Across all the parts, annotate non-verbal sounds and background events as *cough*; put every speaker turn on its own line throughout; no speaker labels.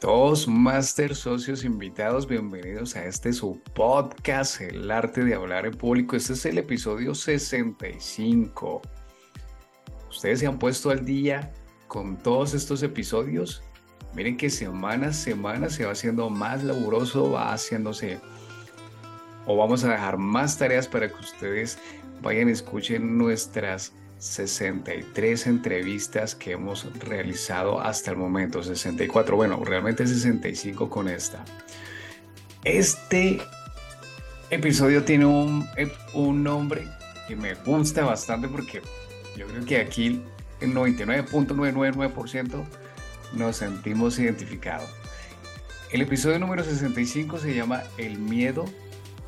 Toastmasters, socios invitados, bienvenidos a este su podcast, El arte de hablar en público. Este es el episodio 65. Ustedes se han puesto al día con todos estos episodios. Miren que semana a semana se va haciendo más laburoso, va haciéndose o vamos a dejar más tareas para que ustedes vayan escuchen nuestras 63 entrevistas que hemos realizado hasta el momento, 64, bueno, realmente 65 con esta. Este episodio tiene un, un nombre que me gusta bastante porque yo creo que aquí el 99.999% nos sentimos identificados. El episodio número 65 se llama El miedo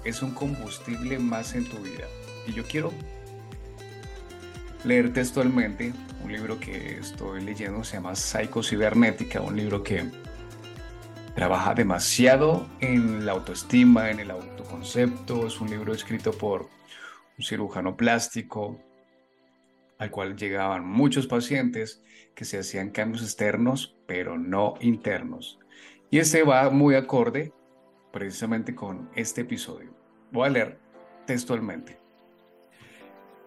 es un combustible más en tu vida. Y yo quiero leer textualmente un libro que estoy leyendo, se llama Cibernética, un libro que trabaja demasiado en la autoestima, en el autoconcepto. Es un libro escrito por un cirujano plástico al cual llegaban muchos pacientes que se hacían cambios externos, pero no internos. Y este va muy acorde precisamente con este episodio. Voy a leer textualmente.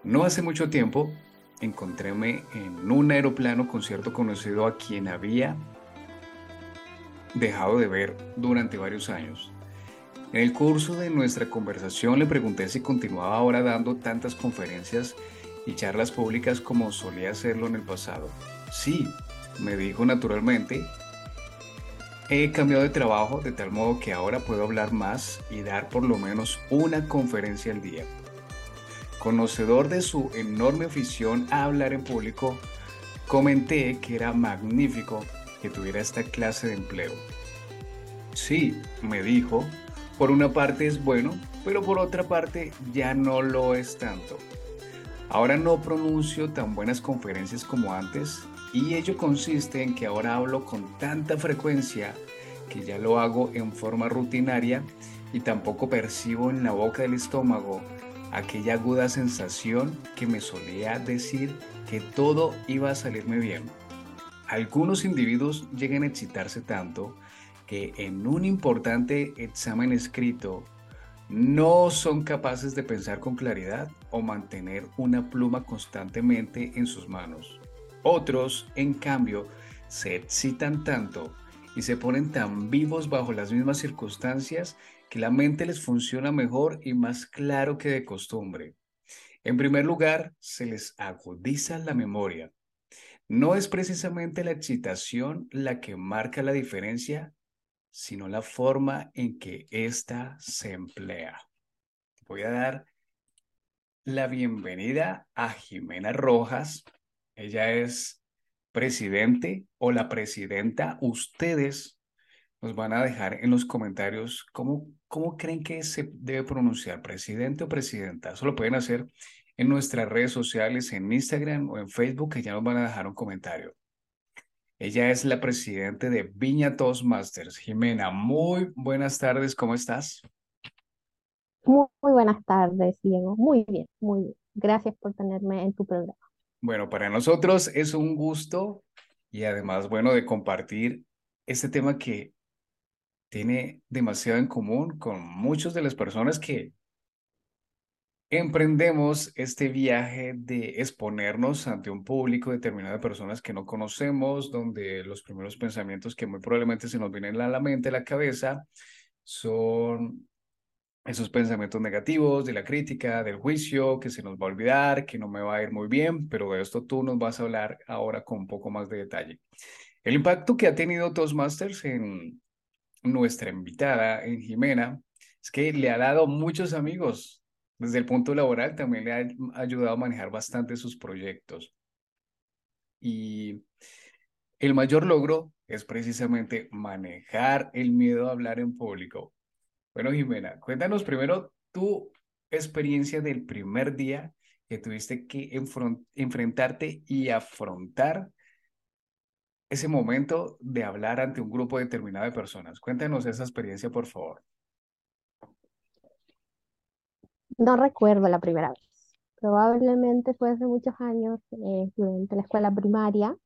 No hace mucho tiempo encontréme en un aeroplano con cierto conocido a quien había dejado de ver durante varios años. En el curso de nuestra conversación le pregunté si continuaba ahora dando tantas conferencias y charlas públicas como solía hacerlo en el pasado. Sí, me dijo naturalmente. He cambiado de trabajo de tal modo que ahora puedo hablar más y dar por lo menos una conferencia al día. Conocedor de su enorme afición a hablar en público, comenté que era magnífico que tuviera esta clase de empleo. Sí, me dijo, por una parte es bueno, pero por otra parte ya no lo es tanto. Ahora no pronuncio tan buenas conferencias como antes y ello consiste en que ahora hablo con tanta frecuencia que ya lo hago en forma rutinaria y tampoco percibo en la boca del estómago aquella aguda sensación que me solía decir que todo iba a salirme bien. Algunos individuos llegan a excitarse tanto que en un importante examen escrito no son capaces de pensar con claridad o mantener una pluma constantemente en sus manos. Otros, en cambio, se excitan tanto y se ponen tan vivos bajo las mismas circunstancias que la mente les funciona mejor y más claro que de costumbre. En primer lugar, se les agudiza la memoria. No es precisamente la excitación la que marca la diferencia, sino la forma en que ésta se emplea. Voy a dar la bienvenida a Jimena Rojas. Ella es presidente o la presidenta. Ustedes nos van a dejar en los comentarios cómo, cómo creen que se debe pronunciar, presidente o presidenta. Eso lo pueden hacer en nuestras redes sociales, en Instagram o en Facebook, que ya nos van a dejar un comentario. Ella es la presidenta de Viña Toastmasters. Jimena, muy buenas tardes, ¿cómo estás?
Muy, muy buenas tardes, Diego. Muy bien, muy bien. Gracias por tenerme en tu programa.
Bueno, para nosotros es un gusto y además, bueno, de compartir este tema que tiene demasiado en común con muchas de las personas que emprendemos este viaje de exponernos ante un público determinado de personas que no conocemos, donde los primeros pensamientos que muy probablemente se nos vienen a la mente, a la cabeza, son esos pensamientos negativos de la crítica, del juicio, que se nos va a olvidar, que no me va a ir muy bien, pero de esto tú nos vas a hablar ahora con un poco más de detalle. El impacto que ha tenido Toastmasters en, nuestra invitada en Jimena es que le ha dado muchos amigos. Desde el punto laboral también le ha ayudado a manejar bastante sus proyectos. Y el mayor logro es precisamente manejar el miedo a hablar en público. Bueno, Jimena, cuéntanos primero tu experiencia del primer día que tuviste que enfrentarte y afrontar ese momento de hablar ante un grupo determinado de personas. Cuéntanos esa experiencia, por favor.
No recuerdo la primera vez. Probablemente fue hace muchos años eh, durante la escuela primaria,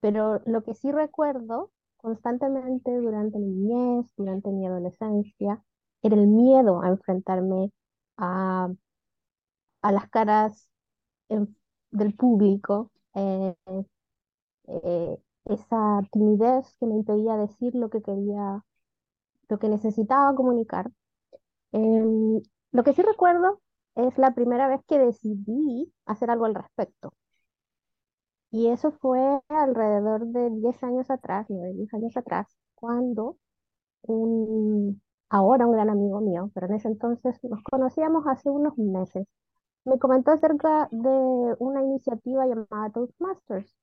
pero lo que sí recuerdo constantemente durante mi niñez, durante mi adolescencia, era el miedo a enfrentarme a, a las caras del público, eh, eh, esa timidez que me impedía decir lo que quería, lo que necesitaba comunicar. Em, lo que sí recuerdo es la primera vez que decidí hacer algo al respecto. Y eso fue alrededor de 10 años atrás, 9, 10 años atrás, cuando un, ahora un gran amigo mío, pero en ese entonces nos conocíamos hace unos meses, me comentó acerca de una iniciativa llamada Toastmasters.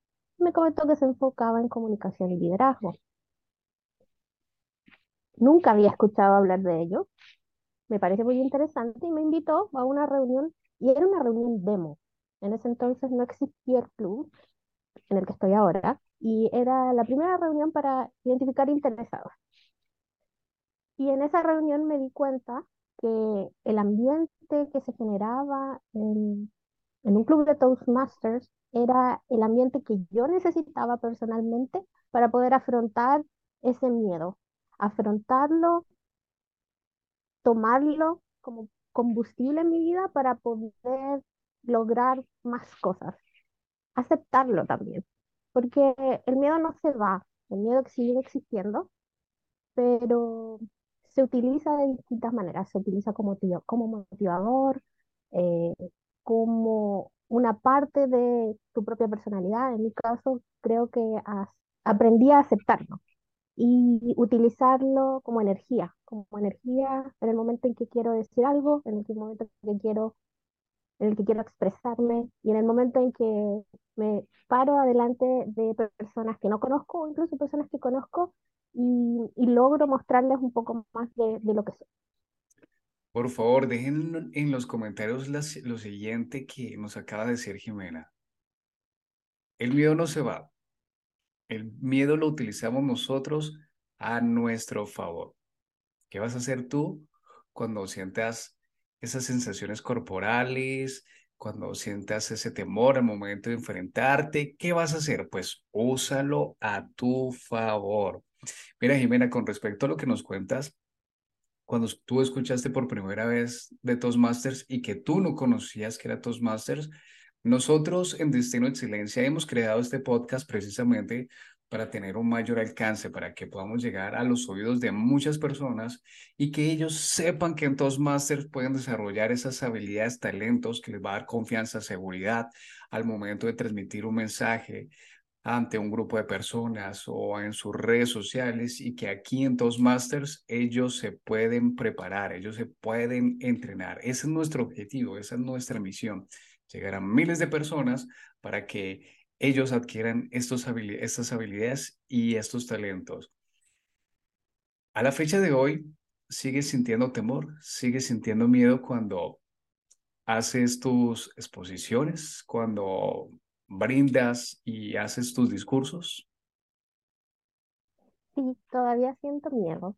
Me comentó que se enfocaba en comunicación y liderazgo. Nunca había escuchado hablar de ello. Me parece muy interesante y me invitó a una reunión y era una reunión demo. En ese entonces no existía el club en el que estoy ahora y era la primera reunión para identificar interesados. Y en esa reunión me di cuenta que el ambiente que se generaba en, un club de Toastmasters era el ambiente que yo necesitaba personalmente para poder afrontar ese miedo, afrontarlo, tomarlo como combustible en mi vida para poder lograr más cosas, aceptarlo también, porque el miedo no se va, el miedo sigue existiendo, pero se utiliza de distintas maneras. Se utiliza como, como motivador, eh, como una parte de tu propia personalidad. En mi caso, creo que aprendí a aceptarlo y utilizarlo como energía, como energía en el momento en que quiero decir algo, en el momento en que quiero, en el que quiero expresarme y en el momento en que me paro adelante de personas que no conozco o incluso personas que conozco y, logro mostrarles un poco más de, lo que soy.
Por favor, dejen en los comentarios lo siguiente que nos acaba de decir Jimena. El miedo no se va. El miedo lo utilizamos nosotros a nuestro favor. ¿Qué vas a hacer tú cuando sientas esas sensaciones corporales, cuando sientas ese temor al momento de enfrentarte? ¿Qué vas a hacer? Pues úsalo a tu favor. Mira, Jimena, con respecto a lo que nos cuentas, cuando tú escuchaste por primera vez de Toastmasters y que tú no conocías que era Toastmasters, nosotros en Destino Excelencia hemos creado este podcast precisamente para tener un mayor alcance, para que podamos llegar a los oídos de muchas personas y que ellos sepan que en Toastmasters pueden desarrollar esas habilidades, talentos que les va a dar confianza, seguridad al momento de transmitir un mensaje, ante un grupo de personas o en sus redes sociales y que aquí en Toastmasters ellos se pueden preparar, ellos se pueden entrenar. Ese es nuestro objetivo, esa es nuestra misión, llegar a miles de personas para que ellos adquieran estos estas habilidades y estos talentos. A la fecha de hoy, ¿sigues sintiendo temor? ¿Sigues sintiendo miedo cuando haces tus exposiciones, cuando brindas y haces tus discursos?
Sí, todavía siento miedo.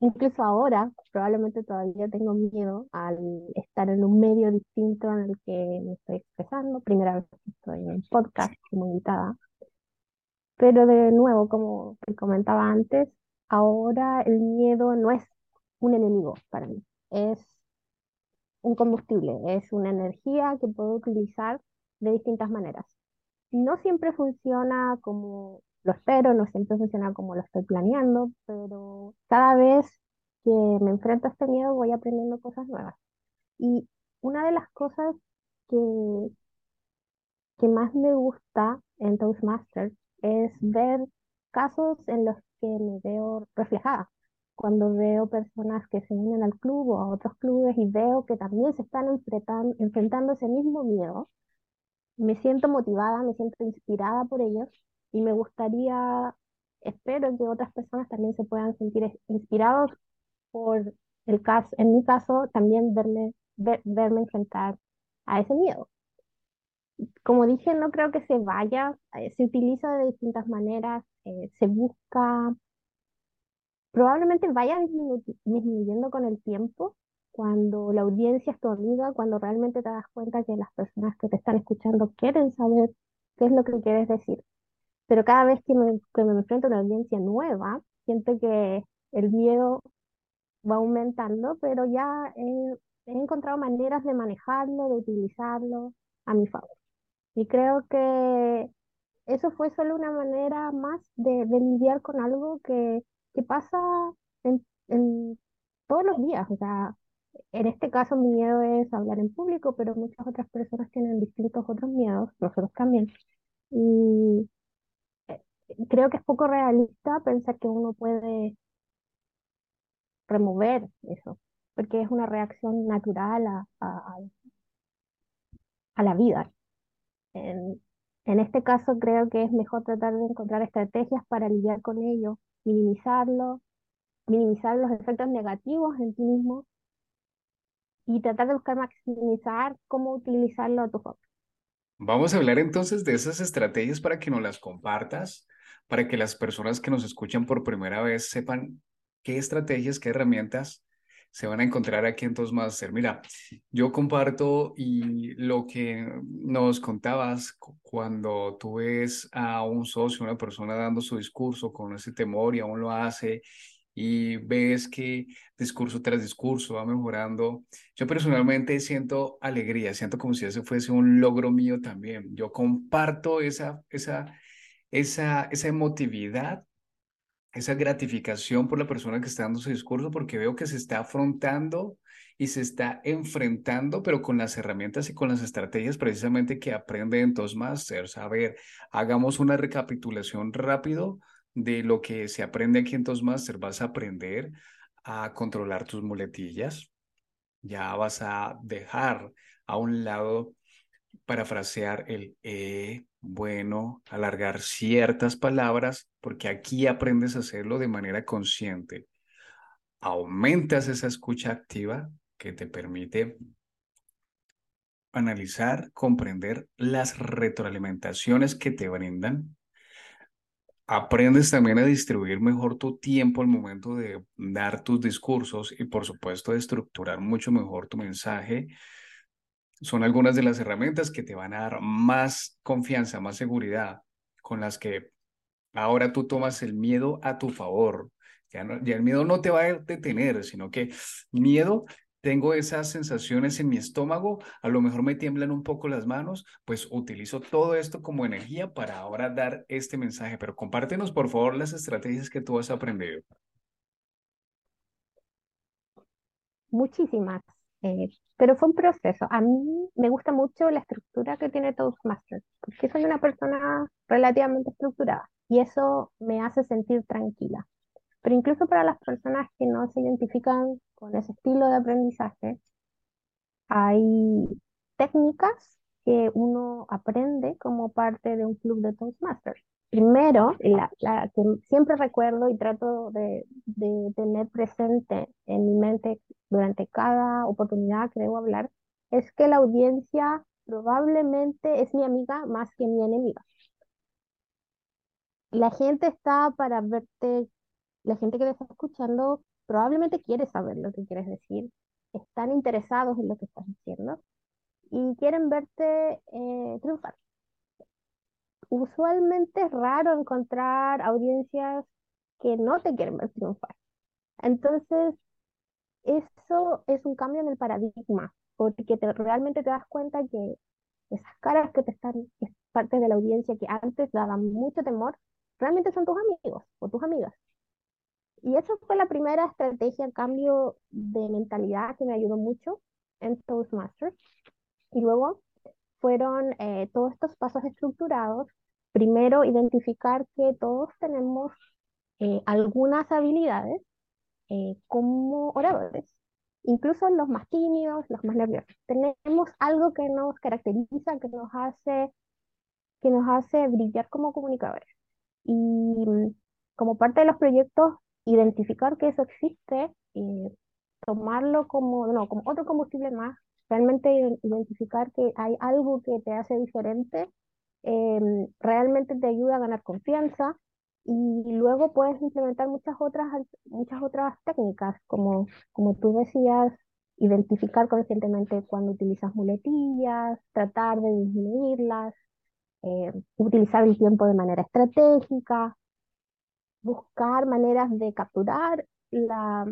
Incluso ahora, probablemente todavía tengo miedo al estar en un medio distinto en el que me estoy expresando. Primera vez que estoy en un podcast como invitada. Pero de nuevo, como te comentaba antes, ahora el miedo no es un enemigo para mí. Es un combustible, es una energía que puedo utilizar de distintas maneras. No siempre funciona como lo espero, no siempre funciona como lo estoy planeando, pero cada vez que me enfrento a este miedo voy aprendiendo cosas nuevas. Y una de las cosas que, que más me gusta en Toastmasters es ver casos en los que me veo reflejada cuando veo personas que se unen al club o a otros clubes y veo que también se están enfrentando, enfrentando ese mismo miedo, me siento motivada, me siento inspirada por ellos y me gustaría, espero que otras personas también se puedan sentir inspirados por el caso, en mi caso, también verme, verme enfrentar a ese miedo. Como dije, no creo que se vaya, eh, se utiliza de distintas maneras, eh, se busca probablemente vaya disminuyendo con el tiempo cuando la audiencia es tu amiga, cuando realmente te das cuenta que las personas que te están escuchando quieren saber qué es lo que quieres decir. pero cada vez que me, que me enfrento a una audiencia nueva, siento que el miedo va aumentando, pero ya he, encontrado maneras de manejarlo, de utilizarlo a mi favor. Y creo que eso fue solo una manera más de lidiar con algo que, que pasa en, en todos los días. O sea, en este caso mi miedo es hablar en público, pero muchas otras personas tienen distintos otros miedos, nosotros también. Y eh, creo que es poco realista pensar que uno puede remover eso, porque es una reacción natural a, a, a la vida. En, en este caso creo que es mejor tratar de encontrar estrategias para lidiar con ello, minimizarlo, minimizar los efectos negativos en ti mismo y tratar de buscar maximizar cómo utilizarlo a tu favor.
Vamos a hablar entonces de esas estrategias para que nos las compartas, para que las personas que nos escuchan por primera vez sepan qué estrategias, qué herramientas se van a encontrar aquí en Toastmaster. Mira, yo comparto y lo que nos contabas cuando tú ves a un socio, una persona dando su discurso con ese temor y aún lo hace y ves que discurso tras discurso va mejorando. Yo personalmente siento alegría, siento como si ese fuese un logro mío también. Yo comparto esa, esa, esa, esa emotividad esa gratificación por la persona que está dando su discurso, porque veo que se está afrontando y se está enfrentando, pero con las herramientas y con las estrategias precisamente que aprende en Toastmasters. A ver, hagamos una recapitulación rápido de lo que se aprende aquí en Toastmasters. Vas a aprender a controlar tus muletillas, ya vas a dejar a un lado parafrasear el eh, bueno, alargar ciertas palabras, porque aquí aprendes a hacerlo de manera consciente. Aumentas esa escucha activa que te permite analizar, comprender las retroalimentaciones que te brindan. Aprendes también a distribuir mejor tu tiempo al momento de dar tus discursos y por supuesto de estructurar mucho mejor tu mensaje son algunas de las herramientas que te van a dar más confianza, más seguridad, con las que ahora tú tomas el miedo a tu favor. Ya, el miedo no te va a detener, sino que miedo, tengo esas sensaciones en mi estómago, a lo mejor me tiemblan un poco las manos, pues utilizo todo esto como energía para ahora dar este mensaje. Pero compártenos, por favor, las estrategias que tú has aprendido.
Muchísimas. Eh, pero fue un proceso. A mí me gusta mucho la estructura que tiene Toastmasters, porque soy una persona relativamente estructurada y eso me hace sentir tranquila. Pero incluso para las personas que no se identifican con ese estilo de aprendizaje, hay técnicas que uno aprende como parte de un club de Toastmasters. Primero, la, la que siempre recuerdo y trato de, de, tener presente en mi mente durante cada oportunidad que debo hablar, es que la audiencia probablemente es mi amiga más que mi enemiga. La gente está para verte, la gente que te está escuchando probablemente quiere saber lo que quieres decir, están interesados en lo que estás diciendo y quieren verte eh, triunfar usualmente es raro encontrar audiencias que no te quieren ver triunfar. Entonces, eso es un cambio en el paradigma, porque te, realmente te das cuenta que esas caras que te están, es parte de la audiencia que antes daban mucho temor, realmente son tus amigos o tus amigas. Y eso fue la primera estrategia, cambio de mentalidad que me ayudó mucho en Toastmasters. Y luego fueron eh, todos estos pasos estructurados primero identificar que todos tenemos eh, algunas habilidades eh, como oradores, incluso los más tímidos, los más nerviosos. Tenemos algo que nos caracteriza, que nos hace, que nos hace brillar como comunicadores. Y mm, como parte de los proyectos, identificar que eso existe, y tomarlo como, no, como otro combustible más, realmente identificar que hay algo que te hace diferente Em, realmente te ayuda a ganar confianza y luego puedes implementar muchas otras, muchas otras técnicas, como, como tú decías, identificar conscientemente cuando utilizas muletillas, tratar de disminuirlas, eh, utilizar el tiempo de manera estratégica, buscar maneras de capturar la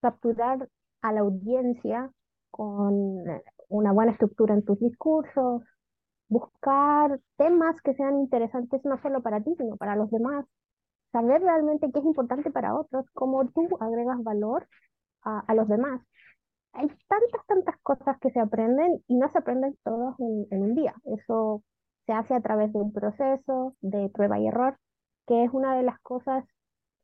capturar a la audiencia con una buena estructura en tus discursos, buscar temas que sean interesantes no solo para ti, sino para los demás, saber realmente qué es importante para otros, cómo tú agregas valor a, a los demás. Hay tantas, tantas cosas que se aprenden y no se aprenden todos en, en un día. Eso se hace a través de un proceso de prueba y error, que es una de las cosas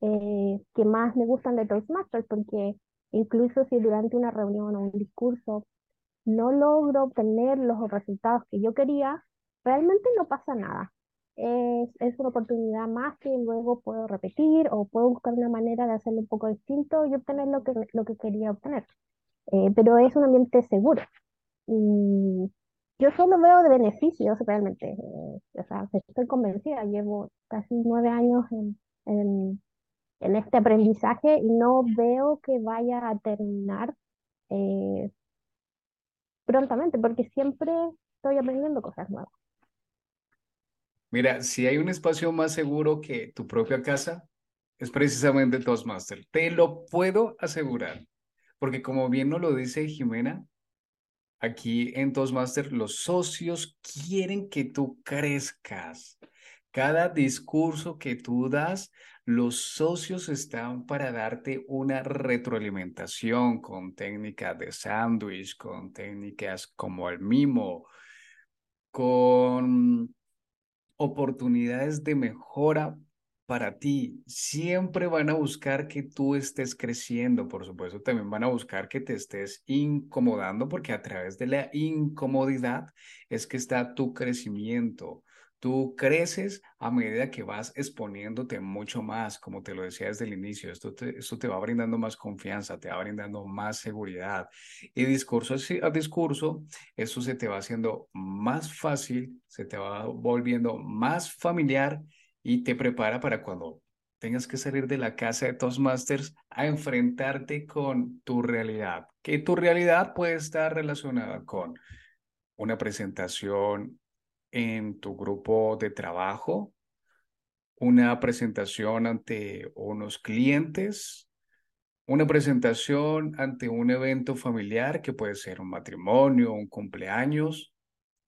eh, que más me gustan de Toastmasters, porque incluso si durante una reunión o un discurso no logro obtener los resultados que yo quería, realmente no pasa nada. Es, es, una oportunidad más que luego puedo repetir o puedo buscar una manera de hacerlo un poco distinto y obtener lo que, lo que quería obtener. Eh, pero es un ambiente seguro. Y yo solo veo de beneficios realmente. Eh, o sea, estoy convencida, llevo casi nueve años en, en, este aprendizaje y no veo que vaya a terminar eh, prontamente, porque siempre estoy aprendiendo cosas nuevas.
Mira, si hay un espacio más seguro que tu propia casa, es precisamente Toastmaster. Te lo puedo asegurar. Porque como bien nos lo dice Jimena, aquí en Toastmaster los socios quieren que tú crezcas. Cada discurso que tú das, los socios están para darte una retroalimentación con técnicas de sándwich, con técnicas como el mimo, con oportunidades de mejora para ti. Siempre van a buscar que tú estés creciendo, por supuesto, también van a buscar que te estés incomodando porque a través de la incomodidad es que está tu crecimiento. Tú creces a medida que vas exponiéndote mucho más, como te lo decía desde el inicio. Esto te, esto te va brindando más confianza, te va brindando más seguridad. Y discurso a discurso, eso se te va haciendo más fácil, se te va volviendo más familiar y te prepara para cuando tengas que salir de la casa de Toastmasters a enfrentarte con tu realidad. Que tu realidad puede estar relacionada con una presentación en tu grupo de trabajo, una presentación ante unos clientes, una presentación ante un evento familiar que puede ser un matrimonio, un cumpleaños,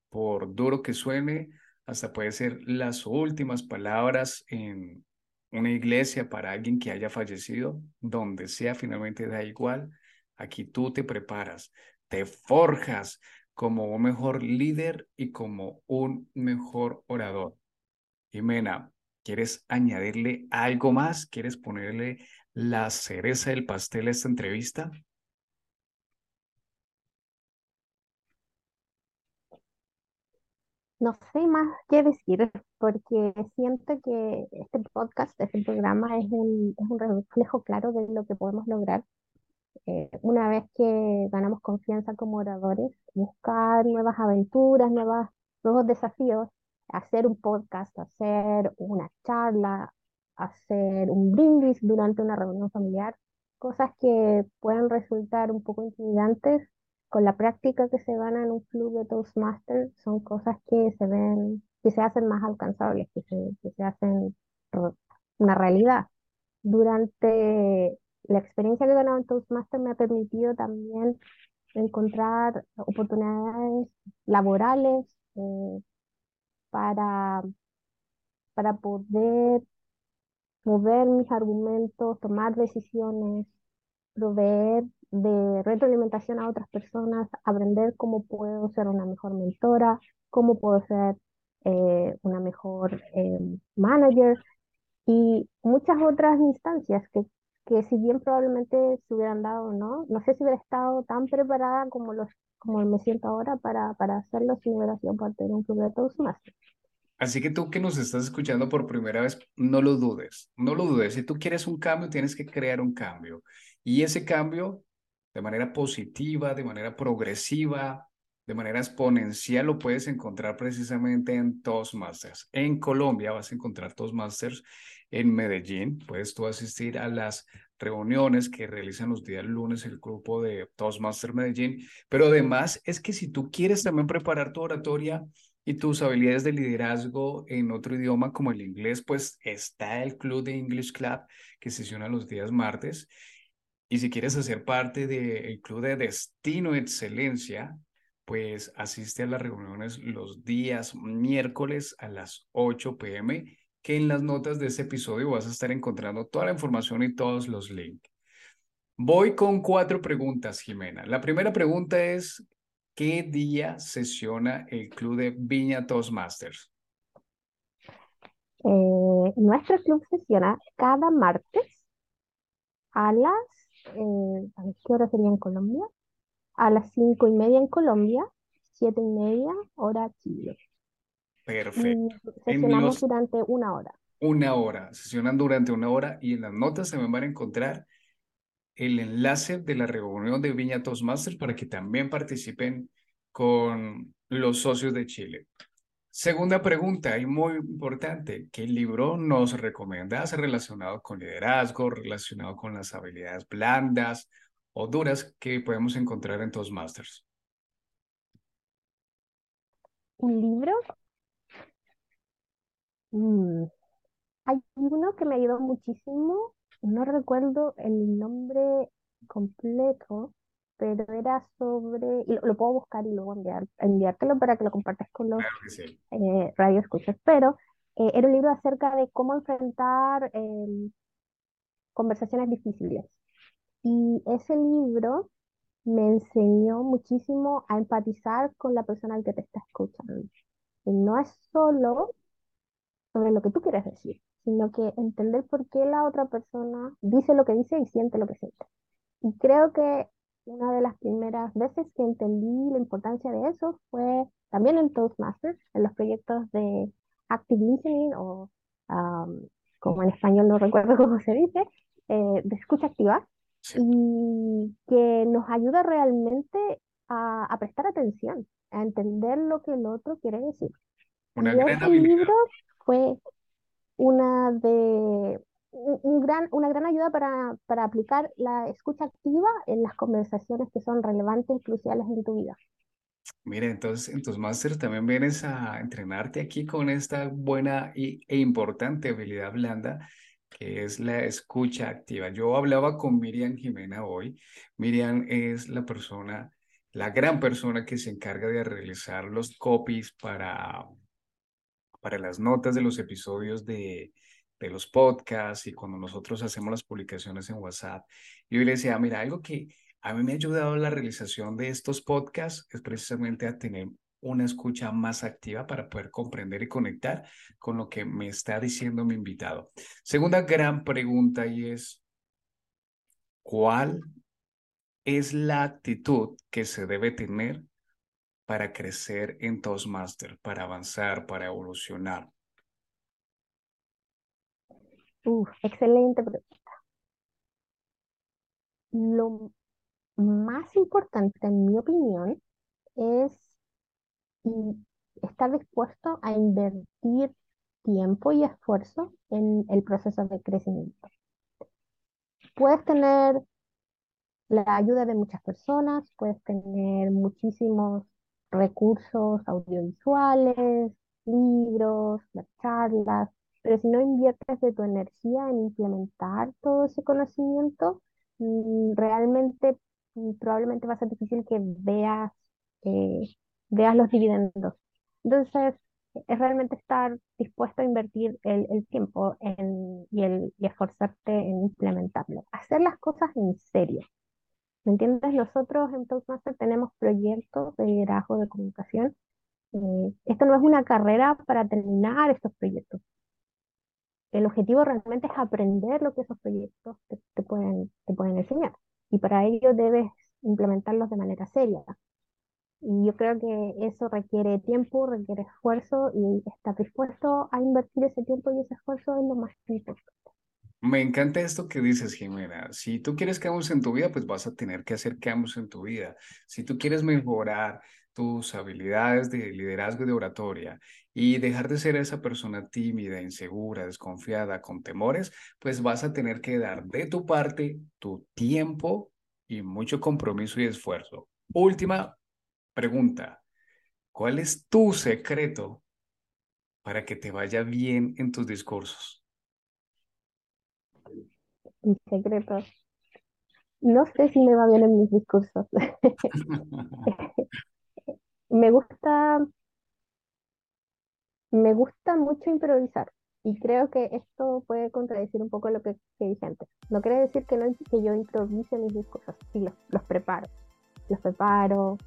por duro que suene, hasta puede ser las últimas palabras en una iglesia para alguien que haya fallecido, donde sea finalmente da igual. Aquí tú te preparas, te forjas como un mejor líder y como un mejor orador. Jimena, ¿quieres añadirle algo más? ¿Quieres ponerle la cereza del pastel a esta entrevista?
No sé más qué decir, porque siento que este podcast, este programa es un, es un reflejo claro de lo que podemos lograr eh, una vez que ganamos confianza como oradores, buscar nuevas aventuras, nuevas, nuevos desafíos, hacer un podcast, hacer una charla, hacer un brindis durante una reunión familiar, cosas que pueden resultar un poco intimidantes, con la práctica que se gana en un club de Toastmasters, son cosas que se ven, que se hacen más alcanzables, que se, que se hacen una realidad. Durante la experiencia que he ganado en Toastmasters me ha permitido también encontrar oportunidades laborales eh, para, para poder mover mis argumentos, tomar decisiones, proveer de retroalimentación a otras personas, aprender cómo puedo ser una mejor mentora, cómo puedo ser eh, una mejor eh, manager y muchas otras instancias que que si bien probablemente se hubieran dado, ¿no? No sé si hubiera estado tan preparada como, los, como me siento ahora para, para hacerlo si hubiera sido parte de un club de Toastmasters.
Así que tú que nos estás escuchando por primera vez, no lo dudes, no lo dudes. Si tú quieres un cambio, tienes que crear un cambio. Y ese cambio, de manera positiva, de manera progresiva, de manera exponencial, lo puedes encontrar precisamente en Toastmasters. En Colombia vas a encontrar Toastmasters en Medellín. Puedes tú asistir a las reuniones que realizan los días lunes el grupo de Toastmasters Medellín. Pero además es que si tú quieres también preparar tu oratoria, y tus habilidades de liderazgo en otro idioma como el inglés, pues está el Club de English Club que sesiona los días martes. Y si quieres hacer parte del Club de Destino Excelencia, pues asiste a las reuniones los días miércoles a las 8 pm, que en las notas de este episodio vas a estar encontrando toda la información y todos los links. Voy con cuatro preguntas, Jimena. La primera pregunta es, ¿qué día sesiona el club de Viña Toastmasters?
Eh, nuestro club sesiona cada martes a las, eh, qué hora sería en Colombia? A las cinco y media en Colombia, siete y media hora Chile.
Perfecto.
sesionamos durante una hora.
Una hora, sesionan durante una hora y en las notas se me van a encontrar el enlace de la reunión de Viña Toastmasters para que también participen con los socios de Chile. Segunda pregunta, y muy importante, ¿qué libro nos recomiendas relacionado con liderazgo, relacionado con las habilidades blandas o duras que podemos encontrar en Toastmasters?
¿Un libro? Mm, hay uno que me ayudó muchísimo no recuerdo el nombre completo, pero era sobre, y lo, puedo buscar y luego enviar, enviártelo para que lo compartas con los eh, radioescuchas, pero eh, era un libro acerca de cómo enfrentar em, conversaciones difíciles. Y ese libro me enseñó muchísimo a empatizar con la persona al que te está escuchando. Y no es solo sobre lo que tú quieres decir, sino que entender por qué la otra persona dice lo que dice y siente lo que siente. Y creo que una de las primeras veces que entendí la importancia de eso fue también en Toastmasters, en los proyectos de Active Listening o como en español no recuerdo *laughs* cómo se dice, eh, de escucha activa, y que nos ayuda realmente a, a, prestar atención, a entender lo que el otro quiere decir.
Una y
libro fue una de un gran, una gran ayuda para, para aplicar la escucha activa en las conversaciones que son relevantes y cruciales en tu vida.
Mira, entonces en tus másteres también vienes a entrenarte aquí con esta buena y, e importante habilidad blanda que es la escucha activa. Yo hablaba con Miriam Jimena hoy. Miriam es la persona, la gran persona que se encarga de realizar los copies para para las notas de los episodios de, de los podcasts y cuando nosotros hacemos las publicaciones en WhatsApp. Y yo le decía, mira, algo que a mí me ha ayudado la realización de estos podcasts es precisamente a tener una escucha más activa para poder comprender y conectar con lo que me está diciendo mi invitado. Segunda gran pregunta y es, ¿cuál es la actitud que se debe tener para crecer en Toastmaster, para avanzar, para evolucionar?
excelente pregunta. Lo más importante, en mi opinión, es estar dispuesto a invertir tiempo y esfuerzo en el proceso de crecimiento. Puedes tener la ayuda de muchas personas, puedes tener muchísimos recursos audiovisuales, libros, las charlas, pero si no inviertes de tu energía en implementar todo ese conocimiento, mm, realmente mm, probablemente va a ser difícil que veas, eh, veas los dividendos. Entonces, es realmente estar dispuesto a invertir el, tiempo y, el, y esforzarte en implementarlo. Hacer las cosas en serio. ¿Me entiendes? Nosotros en Toastmasters tenemos proyectos de liderazgo de comunicación. Eh, esto no es una carrera para terminar estos proyectos. El objetivo realmente es aprender lo que esos proyectos te, pueden, te pueden enseñar. Y para ello debes implementarlos de manera seria. Y yo creo que eso requiere tiempo, requiere esfuerzo y estar dispuesto a invertir ese tiempo y ese esfuerzo es lo más importante.
Me encanta esto que dices, Jimena. Si tú quieres cambios en tu vida, pues vas a tener que hacer cambios en tu vida. Si tú quieres mejorar tus habilidades de liderazgo y de oratoria y dejar de ser esa persona tímida, insegura, desconfiada, con temores, pues vas a tener que dar de tu parte tu tiempo y mucho compromiso y esfuerzo. Última pregunta. ¿Cuál es tu secreto para que te vaya bien en tus discursos?
Mi secreto. No sé si me va bien en mis discursos. *laughs* me gusta, me gusta mucho improvisar. Y creo que esto puede contradecir un poco lo que, dije antes. No quiere decir que, no, que yo improvise mis discursos, sí, los, los preparo. Los preparo,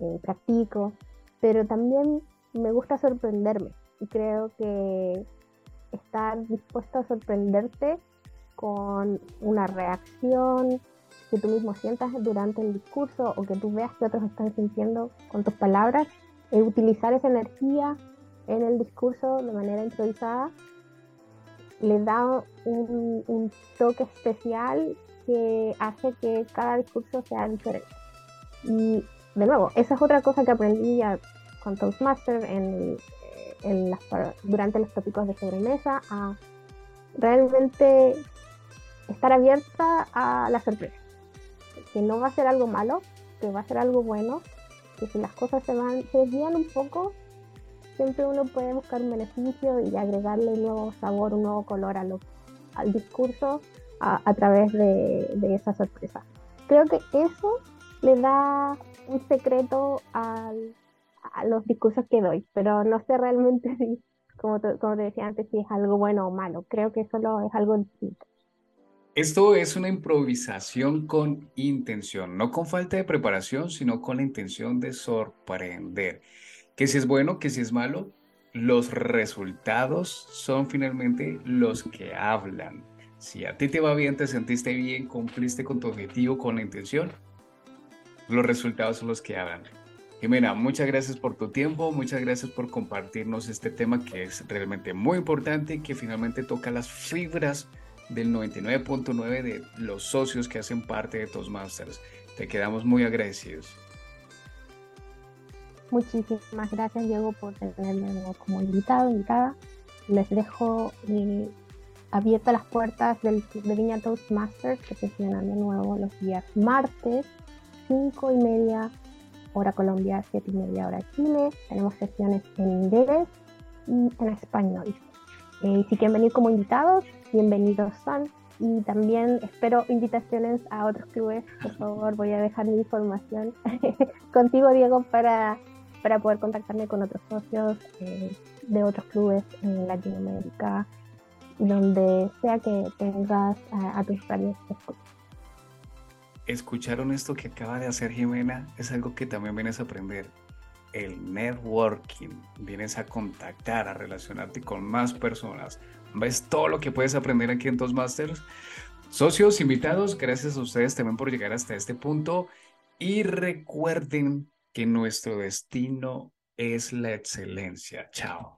eh, practico, pero también me gusta sorprenderme. Y creo que estar dispuesto a sorprenderte con una reacción que tú mismo sientas durante el discurso o que tú veas que otros están sintiendo con tus palabras, es utilizar esa energía en el discurso de manera improvisada le da un, toque especial que hace que cada discurso sea diferente. De nuevo, esa es otra cosa que aprendí con Toastmaster en, en durante los tópicos de sobremesa, a realmente estar abierta a la sorpresa. Que no va a ser algo malo, que va a ser algo bueno, que si las cosas se van, se desvían un poco, siempre uno puede buscar un beneficio y agregarle un nuevo sabor, un nuevo color al discurso a, través de, esa sorpresa. Creo que eso le da un secreto a los discursos que doy, pero no sé realmente *laughs* si, como, como te decía antes, si es algo bueno o malo. Creo que solo es algo distinto.
Esto es una improvisación con intención, no con falta de preparación, sino con la intención de sorprender que si es bueno, que si es malo, los resultados son finalmente los que hablan. Si a ti te va bien, te sentiste bien, cumpliste con tu objetivo, con la intención, los resultados son los que hablan. Jimena, muchas gracias por tu tiempo, muchas gracias por compartirnos este tema que es realmente muy importante y que finalmente toca las fibras del 99.9 de los socios que hacen parte de Toastmasters. Te quedamos muy agradecidos.
Muchísimas gracias, Diego, por tenerme como invitado, invitada. Les dejo eh, abiertas las puertas del, de Viña Toastmasters que sesionan de nuevo los días martes, 5 y media hora Colombia, 7 y media hora Chile. Tenemos sesiones en inglés y en español. Eh, si quieren venir como invitados, bienvenidos son. Y también espero invitaciones a otros clubes. Por favor, voy a dejar mi información *laughs* contigo, Diego, para para poder contactarme con otros socios eh, de otros clubes en Latinoamérica, donde sea que tengas a, tus usuarios.
¿Escucharon esto que acaba de hacer Jimena? Es algo que también vienes a aprender. El networking. Vienes a contactar, a relacionarte con más personas. ¿Ves todo lo que puedes aprender aquí en Toastmasters? Socios, invitados, gracias a ustedes también por llegar hasta este punto. Y recuerden que nuestro destino es la excelencia. Chao.